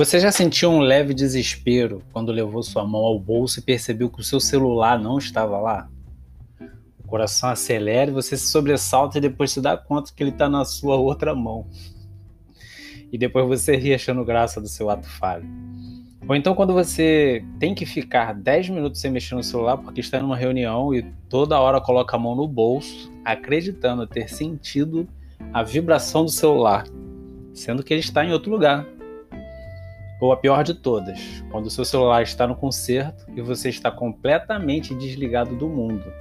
Você já sentiu um leve desespero quando levou sua mão ao bolso e percebeu que o seu celular não estava lá? O coração acelera e você se sobressalta e depois se dá conta que ele está na sua outra mão. E depois você ri achando graça do seu ato falho. Ou então quando você tem que ficar 10 minutos sem mexer no celular porque está numa reunião e toda hora coloca a mão no bolso, acreditando ter sentido a vibração do celular, sendo que ele está em outro lugar, ou a pior de todas, quando o seu celular está no concerto e você está completamente desligado do mundo.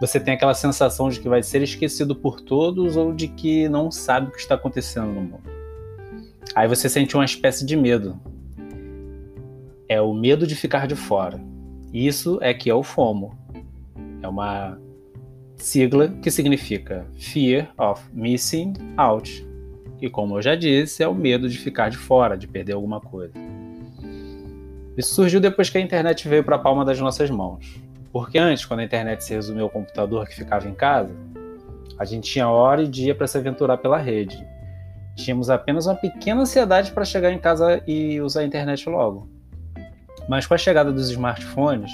Você tem aquela sensação de que vai ser esquecido por todos ou de que não sabe o que está acontecendo no mundo. Aí você sente uma espécie de medo. É o medo de ficar de fora. Isso é que é o FOMO. É uma sigla que significa Fear of Missing Out. E como eu já disse, é o medo de ficar de fora, de perder alguma coisa. Isso surgiu depois que a internet veio para a palma das nossas mãos. Porque antes, quando a internet se resumiu ao computador que ficava em casa, a gente tinha hora e dia para se aventurar pela rede. Tínhamos apenas uma pequena ansiedade para chegar em casa e usar a internet logo. Mas com a chegada dos smartphones,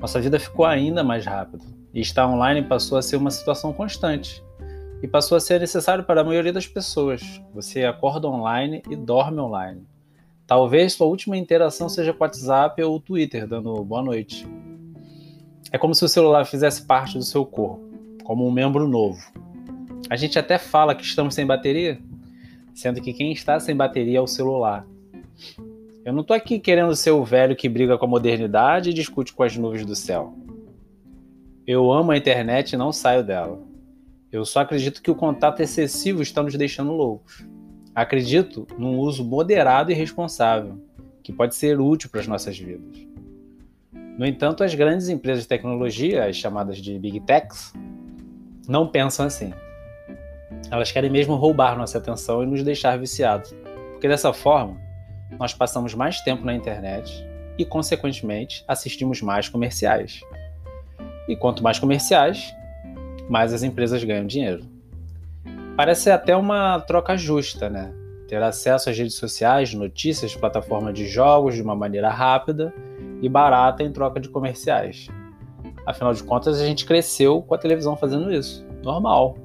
nossa vida ficou ainda mais rápida. E estar online passou a ser uma situação constante e passou a ser necessário para a maioria das pessoas. Você acorda online e dorme online. Talvez sua última interação seja com o WhatsApp ou o Twitter, dando boa noite. É como se o celular fizesse parte do seu corpo, como um membro novo. A gente até fala que estamos sem bateria, sendo que quem está sem bateria é o celular. Eu não estou aqui querendo ser o velho que briga com a modernidade e discute com as nuvens do céu. Eu amo a internet e não saio dela. Eu só acredito que o contato excessivo está nos deixando loucos. Acredito num uso moderado e responsável, que pode ser útil para as nossas vidas. No entanto, as grandes empresas de tecnologia, as chamadas de Big Techs, não pensam assim. Elas querem mesmo roubar nossa atenção e nos deixar viciados, porque dessa forma nós passamos mais tempo na internet e, consequentemente, assistimos mais comerciais. E quanto mais comerciais, mais as empresas ganham dinheiro. Parece até uma troca justa, né? Ter acesso às redes sociais, notícias, plataformas de jogos de uma maneira rápida e barata em troca de comerciais. Afinal de contas, a gente cresceu com a televisão fazendo isso. Normal.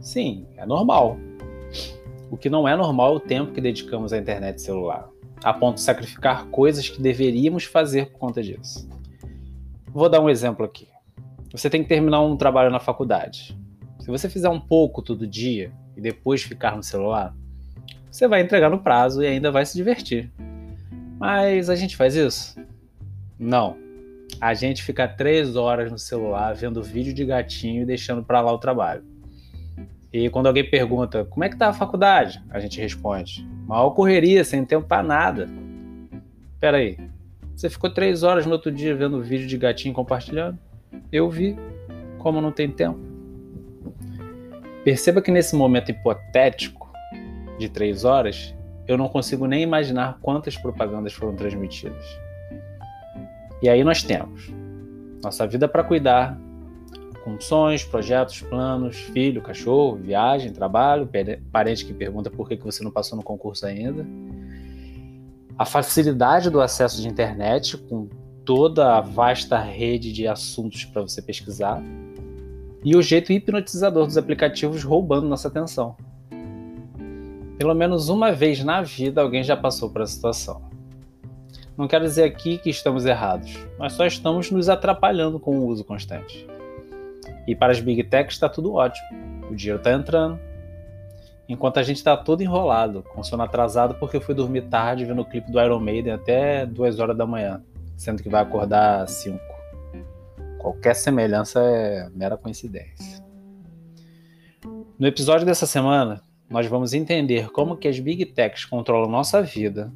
Sim, é normal. O que não é normal é o tempo que dedicamos à internet celular, a ponto de sacrificar coisas que deveríamos fazer por conta disso. Vou dar um exemplo aqui. Você tem que terminar um trabalho na faculdade. Se você fizer um pouco todo dia e depois ficar no celular, você vai entregar no prazo e ainda vai se divertir. Mas a gente faz isso? Não. A gente fica três horas no celular vendo vídeo de gatinho e deixando para lá o trabalho. E quando alguém pergunta como é que tá a faculdade, a gente responde: mal correria, sem tempo para nada. Peraí, você ficou três horas no outro dia vendo vídeo de gatinho compartilhando? Eu vi, como não tem tempo. Perceba que nesse momento hipotético de três horas, eu não consigo nem imaginar quantas propagandas foram transmitidas. E aí nós temos nossa vida para cuidar, com sonhos, projetos, planos, filho, cachorro, viagem, trabalho, parente que pergunta por que você não passou no concurso ainda. A facilidade do acesso de internet, com toda a vasta rede de assuntos para você pesquisar e o jeito hipnotizador dos aplicativos roubando nossa atenção. Pelo menos uma vez na vida alguém já passou por essa situação. Não quero dizer aqui que estamos errados, mas só estamos nos atrapalhando com o uso constante. E para as Big Techs está tudo ótimo. O dinheiro está entrando, enquanto a gente está todo enrolado, com sono atrasado porque fui dormir tarde vendo o clipe do Iron Maiden até 2 horas da manhã sendo que vai acordar às 5. Qualquer semelhança é mera coincidência. No episódio dessa semana, nós vamos entender como que as Big Techs controlam nossa vida,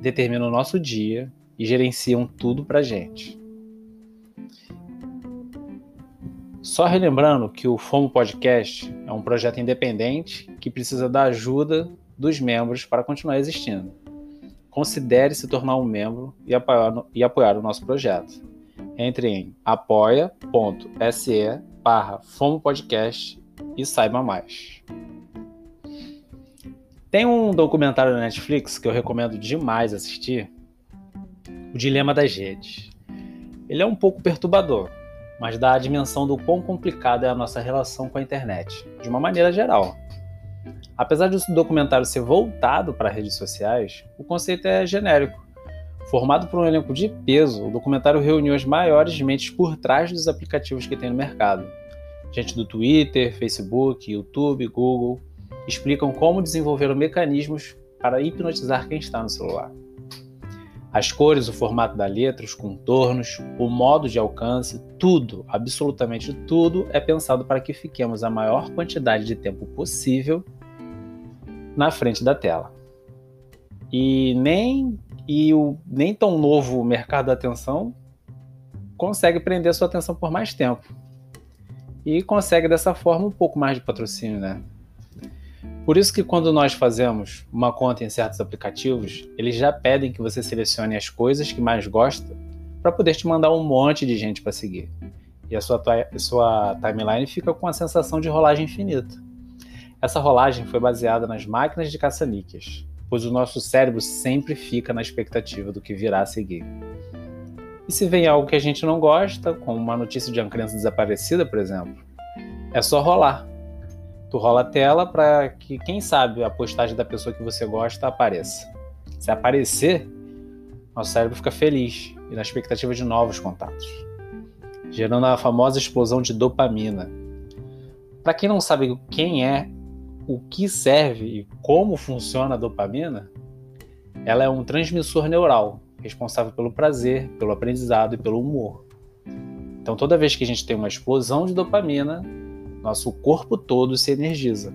determinam o nosso dia e gerenciam tudo pra gente. Só relembrando que o FOMO Podcast é um projeto independente que precisa da ajuda dos membros para continuar existindo considere se tornar um membro e apoiar, e apoiar o nosso projeto. Entre em apoia.se barra e saiba mais. Tem um documentário na Netflix que eu recomendo demais assistir, O Dilema das Redes. Ele é um pouco perturbador, mas dá a dimensão do quão complicada é a nossa relação com a internet, de uma maneira geral. Apesar de o documentário ser voltado para redes sociais, o conceito é genérico. Formado por um elenco de peso, o documentário reuniu as maiores mentes por trás dos aplicativos que tem no mercado. Gente do Twitter, Facebook, YouTube, Google, explicam como desenvolveram mecanismos para hipnotizar quem está no celular. As cores, o formato da letra, os contornos, o modo de alcance, tudo, absolutamente tudo, é pensado para que fiquemos a maior quantidade de tempo possível na frente da tela. E nem e o nem tão novo mercado da atenção consegue prender sua atenção por mais tempo. E consegue dessa forma um pouco mais de patrocínio, né? Por isso que quando nós fazemos uma conta em certos aplicativos, eles já pedem que você selecione as coisas que mais gosta para poder te mandar um monte de gente para seguir. E a sua, sua timeline fica com a sensação de rolagem infinita. Essa rolagem foi baseada nas máquinas de caça-níqueis, pois o nosso cérebro sempre fica na expectativa do que virá a seguir. E se vem algo que a gente não gosta, como uma notícia de uma criança desaparecida, por exemplo, é só rolar Tu rola a tela para que, quem sabe, a postagem da pessoa que você gosta apareça. Se aparecer, nosso cérebro fica feliz e na expectativa de novos contatos, gerando a famosa explosão de dopamina. Para quem não sabe quem é, o que serve e como funciona a dopamina, ela é um transmissor neural responsável pelo prazer, pelo aprendizado e pelo humor. Então, toda vez que a gente tem uma explosão de dopamina, nosso corpo todo se energiza.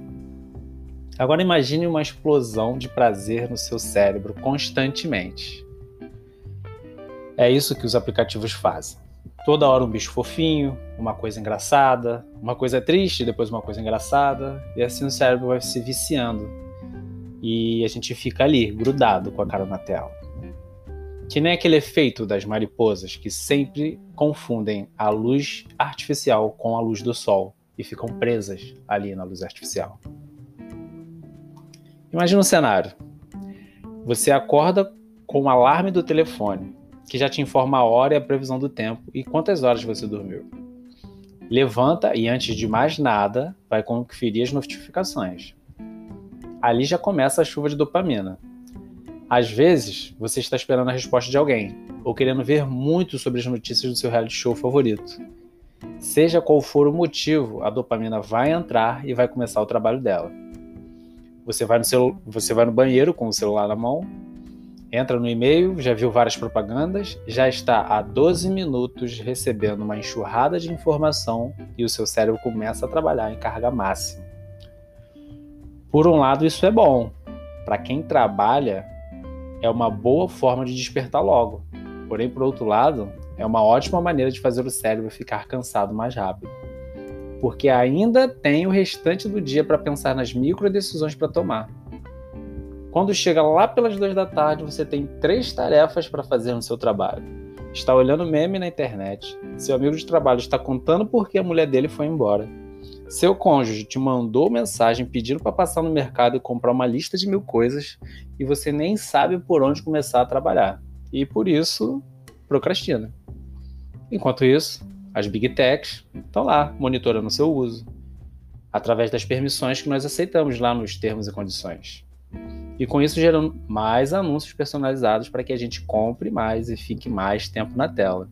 Agora imagine uma explosão de prazer no seu cérebro constantemente. É isso que os aplicativos fazem. Toda hora um bicho fofinho, uma coisa engraçada, uma coisa triste, depois uma coisa engraçada, e assim o cérebro vai se viciando. E a gente fica ali, grudado com a cara na tela. Que nem aquele efeito das mariposas que sempre confundem a luz artificial com a luz do sol e ficam presas ali na luz artificial. Imagina um cenário. Você acorda com o alarme do telefone, que já te informa a hora e a previsão do tempo e quantas horas você dormiu. Levanta e, antes de mais nada, vai conferir as notificações. Ali já começa a chuva de dopamina. Às vezes, você está esperando a resposta de alguém, ou querendo ver muito sobre as notícias do seu reality show favorito. Seja qual for o motivo, a dopamina vai entrar e vai começar o trabalho dela. Você vai no, celu você vai no banheiro com o celular na mão, entra no e-mail, já viu várias propagandas, já está há 12 minutos recebendo uma enxurrada de informação e o seu cérebro começa a trabalhar em carga máxima. Por um lado, isso é bom. Para quem trabalha, é uma boa forma de despertar logo. Porém, por outro lado, é uma ótima maneira de fazer o cérebro ficar cansado mais rápido. Porque ainda tem o restante do dia para pensar nas micro decisões para tomar. Quando chega lá pelas duas da tarde, você tem três tarefas para fazer no seu trabalho. Está olhando meme na internet, seu amigo de trabalho está contando por que a mulher dele foi embora. Seu cônjuge te mandou mensagem pedindo para passar no mercado e comprar uma lista de mil coisas e você nem sabe por onde começar a trabalhar. E por isso, procrastina. Enquanto isso, as Big Techs estão lá monitorando o seu uso, através das permissões que nós aceitamos lá nos termos e condições. E com isso gerando mais anúncios personalizados para que a gente compre mais e fique mais tempo na tela.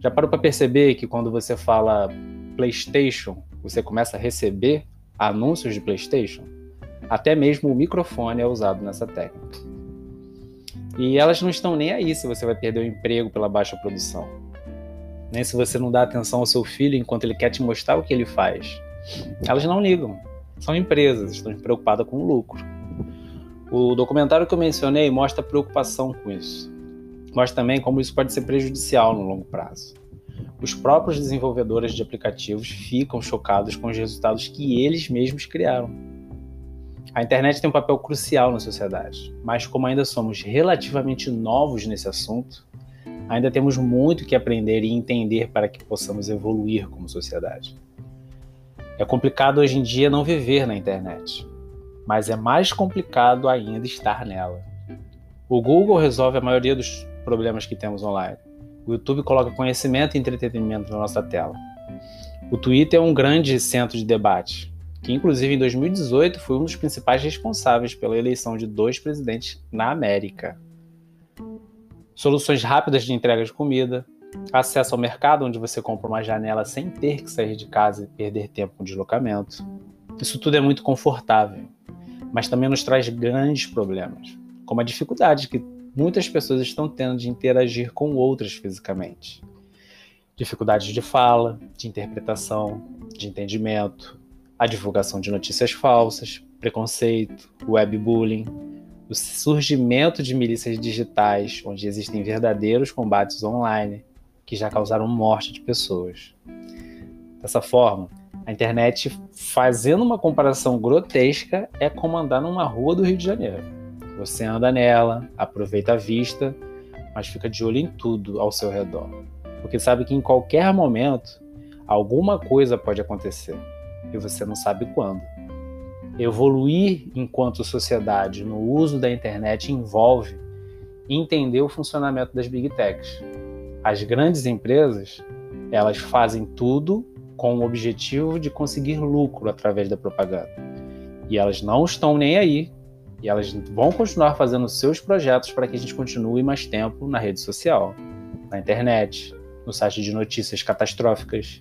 Já parou para perceber que quando você fala PlayStation, você começa a receber anúncios de PlayStation? Até mesmo o microfone é usado nessa técnica. E elas não estão nem aí se você vai perder o emprego pela baixa produção nem se você não dá atenção ao seu filho enquanto ele quer te mostrar o que ele faz. Elas não ligam. São empresas, estão preocupadas com o lucro. O documentário que eu mencionei mostra preocupação com isso. Mostra também como isso pode ser prejudicial no longo prazo. Os próprios desenvolvedores de aplicativos ficam chocados com os resultados que eles mesmos criaram. A internet tem um papel crucial na sociedade, mas como ainda somos relativamente novos nesse assunto, ainda temos muito que aprender e entender para que possamos evoluir como sociedade. É complicado hoje em dia não viver na internet. mas é mais complicado ainda estar nela. O Google resolve a maioria dos problemas que temos online. O YouTube coloca conhecimento e entretenimento na nossa tela. O Twitter é um grande centro de debate, que inclusive em 2018 foi um dos principais responsáveis pela eleição de dois presidentes na América. Soluções rápidas de entrega de comida, acesso ao mercado onde você compra uma janela sem ter que sair de casa e perder tempo com deslocamento. Isso tudo é muito confortável, mas também nos traz grandes problemas, como a dificuldade que muitas pessoas estão tendo de interagir com outras fisicamente. Dificuldades de fala, de interpretação, de entendimento, a divulgação de notícias falsas, preconceito, webbullying, o surgimento de milícias digitais, onde existem verdadeiros combates online que já causaram morte de pessoas. Dessa forma, a internet, fazendo uma comparação grotesca, é como andar numa rua do Rio de Janeiro. Você anda nela, aproveita a vista, mas fica de olho em tudo ao seu redor. Porque sabe que em qualquer momento alguma coisa pode acontecer e você não sabe quando. Evoluir enquanto sociedade no uso da internet envolve entender o funcionamento das big techs. As grandes empresas, elas fazem tudo com o objetivo de conseguir lucro através da propaganda. E elas não estão nem aí. E elas vão continuar fazendo seus projetos para que a gente continue mais tempo na rede social, na internet, no site de notícias catastróficas,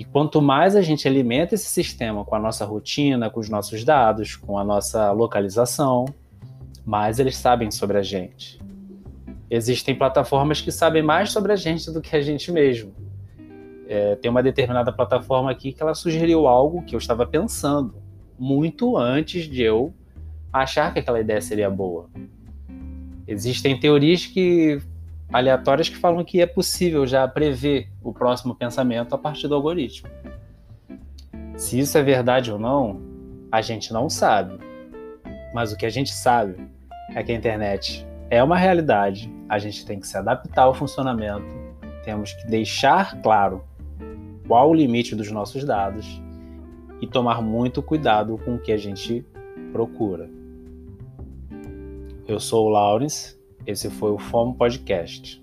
e quanto mais a gente alimenta esse sistema com a nossa rotina, com os nossos dados, com a nossa localização, mais eles sabem sobre a gente. Existem plataformas que sabem mais sobre a gente do que a gente mesmo. É, tem uma determinada plataforma aqui que ela sugeriu algo que eu estava pensando muito antes de eu achar que aquela ideia seria boa. Existem teorias que aleatórias que falam que é possível já prever o próximo pensamento a partir do algoritmo. Se isso é verdade ou não, a gente não sabe. Mas o que a gente sabe é que a internet é uma realidade, a gente tem que se adaptar ao funcionamento, temos que deixar claro qual o limite dos nossos dados e tomar muito cuidado com o que a gente procura. Eu sou o Lawrence esse foi o FOMO Podcast.